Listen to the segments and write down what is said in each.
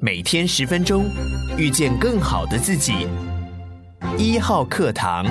每天十分钟，遇见更好的自己。一号课堂，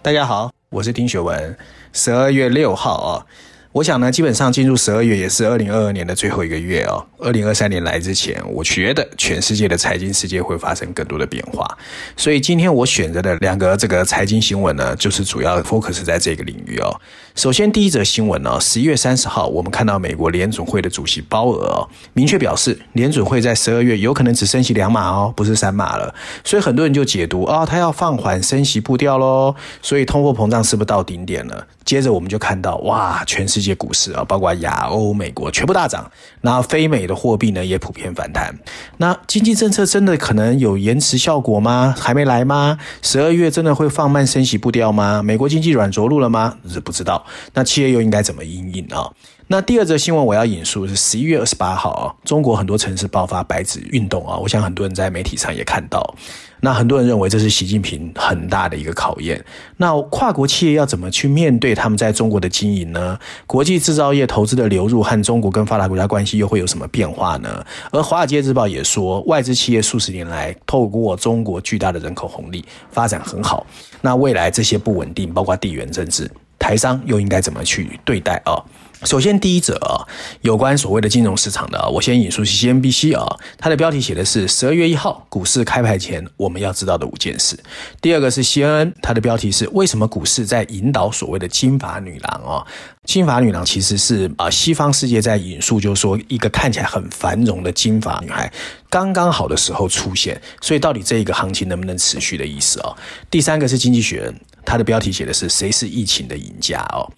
大家好，我是丁学文。十二月六号啊。我想呢，基本上进入十二月也是二零二二年的最后一个月哦。二零二三年来之前，我觉得全世界的财经世界会发生更多的变化。所以今天我选择的两个这个财经新闻呢，就是主要 focus 在这个领域哦。首先第一则新闻呢，十一月三十号，我们看到美国联准会的主席鲍尔哦，明确表示联准会在十二月有可能只升息两码哦，不是三码了。所以很多人就解读啊、哦，他要放缓升息步调喽。所以通货膨胀是不是到顶点了？接着我们就看到哇，全世界股市啊，包括亚欧、美国全部大涨，那非美的货币呢也普遍反弹。那经济政策真的可能有延迟效果吗？还没来吗？十二月真的会放慢升息步调吗？美国经济软着陆了吗？是不知道。那企业又应该怎么因应啊？那第二则新闻我要引述是十一月二十八号啊，中国很多城市爆发白纸运动啊，我想很多人在媒体上也看到。那很多人认为这是习近平很大的一个考验。那跨国企业要怎么去面对他们在中国的经营呢？国际制造业投资的流入和中国跟发达国家关系又会有什么变化呢？而《华尔街日报》也说，外资企业数十年来透过中国巨大的人口红利发展很好。那未来这些不稳定，包括地缘政治，台商又应该怎么去对待啊？首先，第一则啊，有关所谓的金融市场的啊，我先引述 CNBC 啊，它的标题写的是十二月一号股市开牌前我们要知道的五件事。第二个是 CNN，它的标题是为什么股市在引导所谓的金发女郎啊？金发女郎其实是啊，西方世界在引述，就是说一个看起来很繁荣的金发女孩刚刚好的时候出现，所以到底这一个行情能不能持续的意思啊？第三个是经济学人，它的标题写的是谁是疫情的赢家哦？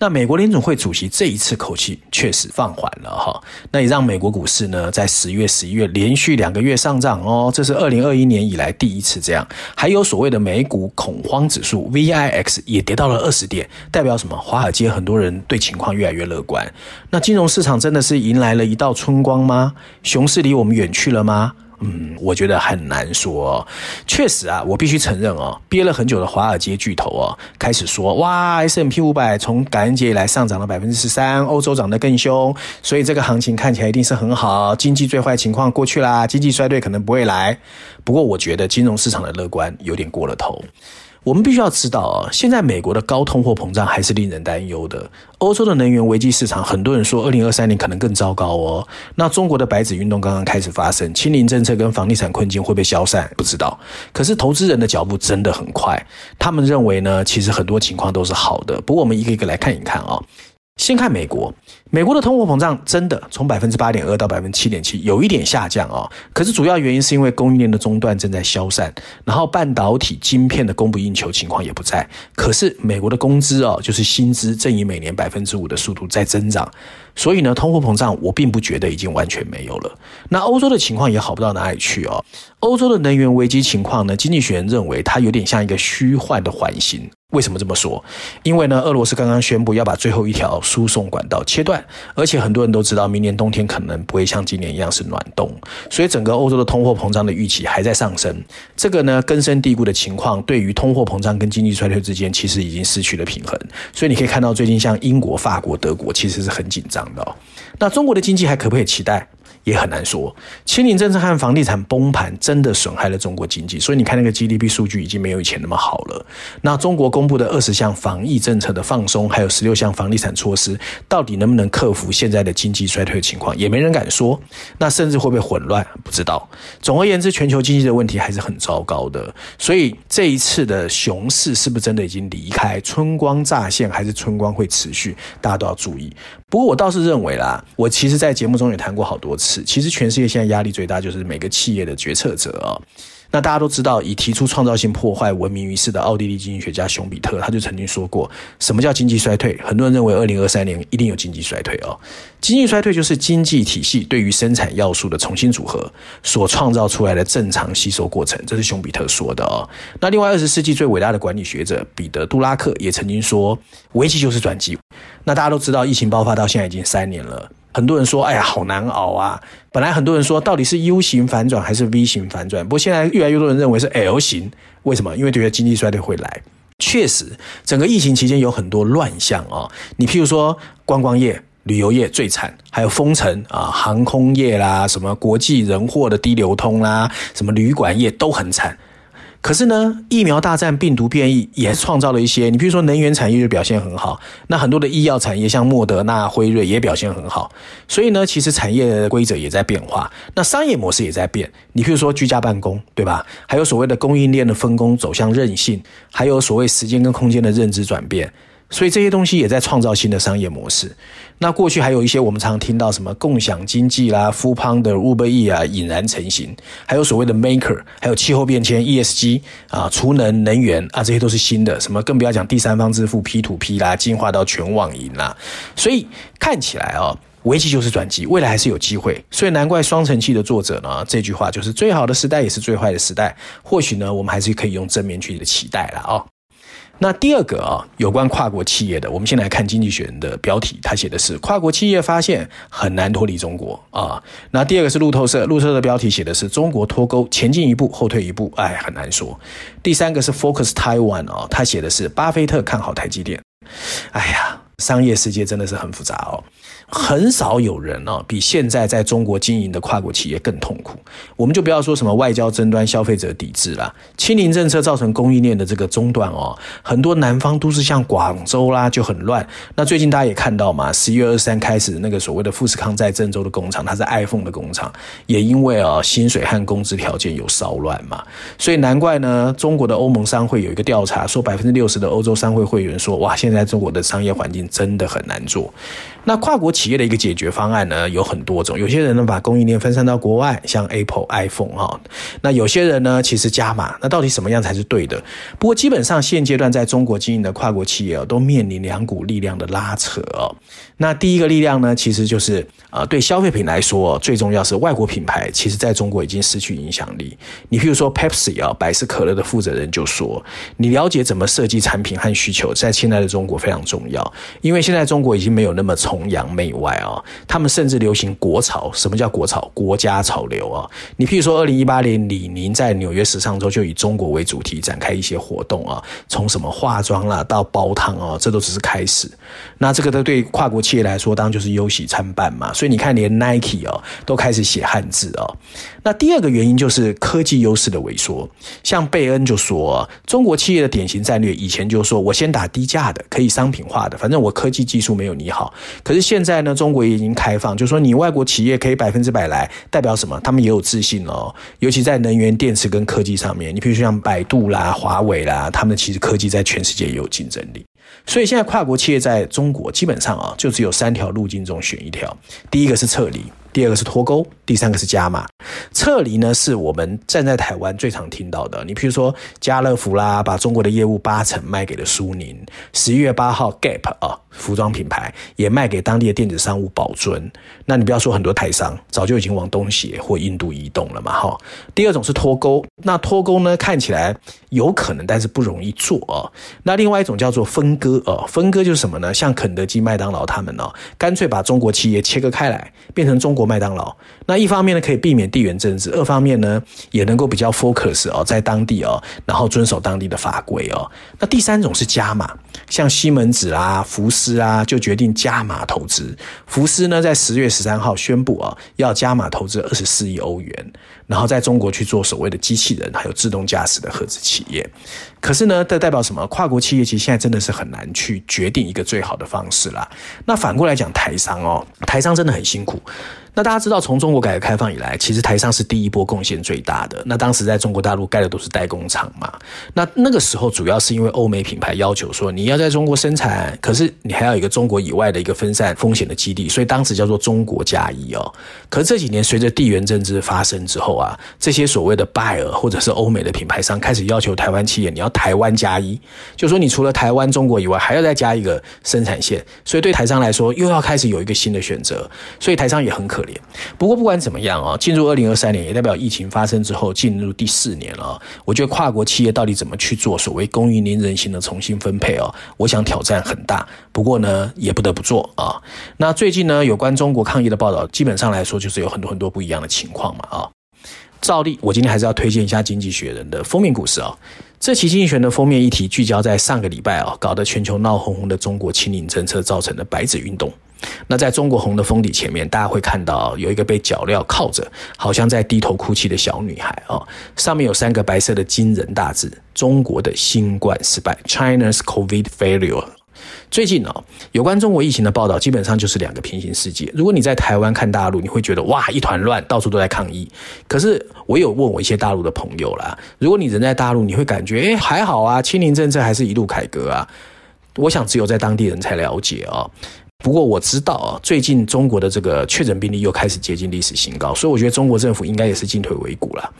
那美国联总会主席这一次口气确实放缓了哈，那也让美国股市呢在十月、十一月连续两个月上涨哦，这是二零二一年以来第一次这样。还有所谓的美股恐慌指数 VIX 也跌到了二十点，代表什么？华尔街很多人对情况越来越乐观。那金融市场真的是迎来了一道春光吗？熊市离我们远去了吗？嗯，我觉得很难说。确实啊，我必须承认哦，憋了很久的华尔街巨头哦，开始说哇，S M P 五百从感恩节以来上涨了百分之十三，欧洲涨得更凶，所以这个行情看起来一定是很好，经济最坏情况过去啦，经济衰退可能不会来。不过我觉得金融市场的乐观有点过了头。我们必须要知道啊，现在美国的高通货膨胀还是令人担忧的。欧洲的能源危机市场，很多人说二零二三年可能更糟糕哦。那中国的白纸运动刚刚开始发生，清零政策跟房地产困境会被消散？不知道。可是投资人的脚步真的很快，他们认为呢，其实很多情况都是好的。不过我们一个一个来看一看啊。先看美国，美国的通货膨胀真的从百分之八点二到百分之七点七，有一点下降哦。可是主要原因是因为供应链的中断正在消散，然后半导体晶片的供不应求情况也不在。可是美国的工资哦，就是薪资正以每年百分之五的速度在增长，所以呢，通货膨胀我并不觉得已经完全没有了。那欧洲的情况也好不到哪里去哦。欧洲的能源危机情况呢，经济学人认为它有点像一个虚幻的环形。为什么这么说？因为呢，俄罗斯刚刚宣布要把最后一条输送管道切断，而且很多人都知道，明年冬天可能不会像今年一样是暖冬，所以整个欧洲的通货膨胀的预期还在上升。这个呢，根深蒂固的情况，对于通货膨胀跟经济衰退之间，其实已经失去了平衡。所以你可以看到，最近像英国、法国、德国，其实是很紧张的哦。那中国的经济还可不可以期待？也很难说，清零政策和房地产崩盘真的损害了中国经济，所以你看那个 GDP 数据已经没有以前那么好了。那中国公布的二十项防疫政策的放松，还有十六项房地产措施，到底能不能克服现在的经济衰退情况，也没人敢说。那甚至会不会混乱，不知道。总而言之，全球经济的问题还是很糟糕的。所以这一次的熊市是不是真的已经离开，春光乍现，还是春光会持续？大家都要注意。不过我倒是认为啦，我其实在节目中也谈过好多次。其实全世界现在压力最大就是每个企业的决策者啊。那大家都知道，以提出创造性破坏闻名于世的奥地利经济学家熊彼特，他就曾经说过，什么叫经济衰退？很多人认为二零二三年一定有经济衰退哦。经济衰退就是经济体系对于生产要素的重新组合所创造出来的正常吸收过程，这是熊彼特说的哦。那另外，二十世纪最伟大的管理学者彼得杜拉克也曾经说，危机就是转机。那大家都知道，疫情爆发到现在已经三年了。很多人说：“哎呀，好难熬啊！”本来很多人说，到底是 U 型反转还是 V 型反转？不过现在越来越多人认为是 L 型。为什么？因为觉得经济衰退会来。确实，整个疫情期间有很多乱象啊。你譬如说观光业。旅游业最惨，还有封城啊，航空业啦，什么国际人货的低流通啦，什么旅馆业都很惨。可是呢，疫苗大战病毒变异也创造了一些，你比如说能源产业就表现很好，那很多的医药产业像莫德纳、辉瑞也表现很好。所以呢，其实产业的规则也在变化，那商业模式也在变。你比如说居家办公，对吧？还有所谓的供应链的分工走向韧性，还有所谓时间跟空间的认知转变。所以这些东西也在创造新的商业模式。那过去还有一些我们常听到什么共享经济啦、富胖的、Uber E 啊，俨然成型。还有所谓的 Maker，还有气候变迁、ESG 啊、储能、能源啊，这些都是新的。什么更不要讲第三方支付 P2P 啦，进化到全网银啦。所以看起来哦，危机就是转机，未来还是有机会。所以难怪《双城记》的作者呢，这句话就是最好的时代也是最坏的时代。或许呢，我们还是可以用正面去的期待了啊。那第二个啊，有关跨国企业的，我们先来看《经济学人》的标题，他写的是跨国企业发现很难脱离中国啊。那第二个是路透社，路透社的标题写的是中国脱钩前进一步后退一步，哎，很难说。第三个是 Focus Taiwan 啊，他写的是巴菲特看好台积电，哎呀，商业世界真的是很复杂哦。很少有人啊，比现在在中国经营的跨国企业更痛苦。我们就不要说什么外交争端、消费者抵制啦，清零政策造成供应链的这个中断哦。很多南方都市像广州啦就很乱。那最近大家也看到嘛，十一月二十三开始那个所谓的富士康在郑州的工厂，它是 iPhone 的工厂，也因为啊薪水和工资条件有骚乱嘛，所以难怪呢，中国的欧盟商会有一个调查说，百分之六十的欧洲商会会员说，哇，现在中国的商业环境真的很难做。那跨国企业的一个解决方案呢，有很多种。有些人呢把供应链分散到国外，像 Apple、iPhone 哈。那有些人呢其实加码。那到底什么样才是对的？不过基本上现阶段在中国经营的跨国企业都面临两股力量的拉扯哦。那第一个力量呢，其实就是啊，对消费品来说，最重要是外国品牌，其实在中国已经失去影响力。你譬如说 Pepsi 啊，百事可乐的负责人就说：“你了解怎么设计产品和需求，在现在的中国非常重要，因为现在中国已经没有那么。”崇洋媚外啊，他们甚至流行国潮。什么叫国潮？国家潮流啊！你譬如说，二零一八年，李宁在纽约时尚周就以中国为主题展开一些活动啊，从什么化妆啦到煲汤啊，这都只是开始。那这个都对跨国企业来说，当然就是忧喜参半嘛。所以你看，连 Nike 哦都开始写汉字哦。那第二个原因就是科技优势的萎缩。像贝恩就说，中国企业的典型战略以前就是说我先打低价的，可以商品化的，反正我科技技术没有你好。可是现在呢，中国也已经开放，就说你外国企业可以百分之百来，代表什么？他们也有自信哦，尤其在能源、电池跟科技上面。你比如说像百度啦、华为啦，他们其实科技在全世界也有竞争力。所以现在跨国企业在中国基本上啊，就只有三条路径中选一条。第一个是撤离。第二个是脱钩，第三个是加码。撤离呢，是我们站在台湾最常听到的。你譬如说家乐福啦，把中国的业务八成卖给了苏宁。十一月八号，Gap 啊，服装品牌也卖给当地的电子商务宝尊。那你不要说很多台商早就已经往东协或印度移动了嘛，哈。第二种是脱钩，那脱钩呢，看起来有可能，但是不容易做啊。那另外一种叫做分割啊，分割就是什么呢？像肯德基、麦当劳他们呢，干脆把中国企业切割开来，变成中国。麦当劳，那一方面呢，可以避免地缘政治，二方面呢，也能够比较 focus 哦，在当地哦，然后遵守当地的法规哦。那第三种是加码，像西门子啊、福斯啊，就决定加码投资。福斯呢，在十月十三号宣布啊，要加码投资二十四亿欧元，然后在中国去做所谓的机器人还有自动驾驶的合资企业。可是呢，这代表什么？跨国企业其实现在真的是很难去决定一个最好的方式啦。那反过来讲，台商哦，台商真的很辛苦。那大家知道，从中国改革开放以来，其实台商是第一波贡献最大的。那当时在中国大陆盖的都是代工厂嘛。那那个时候主要是因为欧美品牌要求说你要在中国生产，可是你还要有一个中国以外的一个分散风险的基地，所以当时叫做中国加一哦。可是这几年随着地缘政治发生之后啊，这些所谓的 buyer 或者是欧美的品牌商开始要求台湾企业你要台湾加一，就说你除了台湾、中国以外，还要再加一个生产线。所以对台商来说，又要开始有一个新的选择，所以台商也很可怜。不过不管怎么样啊，进入二零二三年也代表疫情发生之后进入第四年了。我觉得跨国企业到底怎么去做所谓供应链人心的重新分配哦，我想挑战很大。不过呢，也不得不做啊。那最近呢，有关中国抗疫的报道，基本上来说就是有很多很多不一样的情况嘛啊。照例，我今天还是要推荐一下《经济学人》的封面故事啊。这期《经济学人》的封面议题聚焦在上个礼拜啊，搞得全球闹哄哄的中国清零政策造成的白纸运动。那在中国红的封底前面，大家会看到有一个被脚镣铐着，好像在低头哭泣的小女孩哦，上面有三个白色的惊人大字：中国的新冠失败，China's COVID failure。最近哦，有关中国疫情的报道基本上就是两个平行世界。如果你在台湾看大陆，你会觉得哇，一团乱，到处都在抗议。可是我有问我一些大陆的朋友啦，如果你人在大陆，你会感觉诶，还好啊，清零政策还是一路改革啊。我想只有在当地人才了解哦。不过我知道啊，最近中国的这个确诊病例又开始接近历史新高，所以我觉得中国政府应该也是进退维谷了。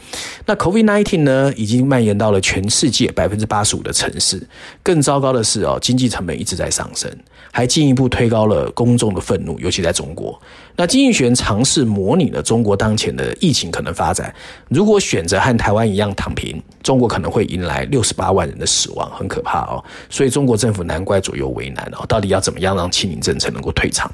那 COVID-19 呢，已经蔓延到了全世界百分之八十五的城市。更糟糕的是哦，经济成本一直在上升，还进一步推高了公众的愤怒，尤其在中国。那经济学尝试模拟了中国当前的疫情可能发展，如果选择和台湾一样躺平，中国可能会迎来六十八万人的死亡，很可怕哦。所以中国政府难怪左右为难哦，到底要怎么样让清零政策能够退场？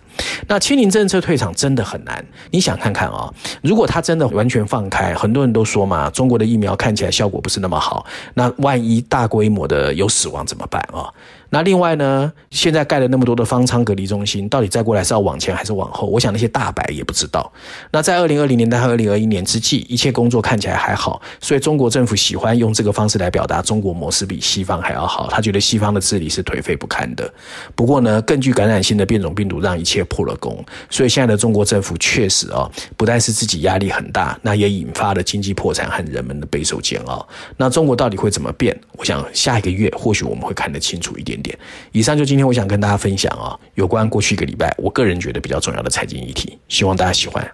那清零政策退场真的很难。你想看看啊，如果他真的完全放开，很多人都说嘛，中国的疫苗看起来效果不是那么好，那万一大规模的有死亡怎么办啊？那另外呢，现在盖了那么多的方舱隔离中心，到底再过来是要往前还是往后？我想那些大白也不知道。那在二零二零年到二零二一年之际，一切工作看起来还好，所以中国政府喜欢用这个方式来表达中国模式比西方还要好。他觉得西方的治理是颓废不堪的。不过呢，更具感染性的变种病毒让一切破了功，所以现在的中国政府确实哦，不但是自己压力很大，那也引发了经济破产和人们的备受煎熬。那中国到底会怎么变？我想下一个月或许我们会看得清楚一点。以上就今天我想跟大家分享啊，有关过去一个礼拜我个人觉得比较重要的财经议题，希望大家喜欢。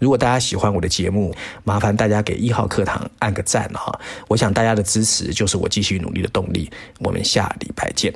如果大家喜欢我的节目，麻烦大家给一号课堂按个赞哈，我想大家的支持就是我继续努力的动力。我们下礼拜见。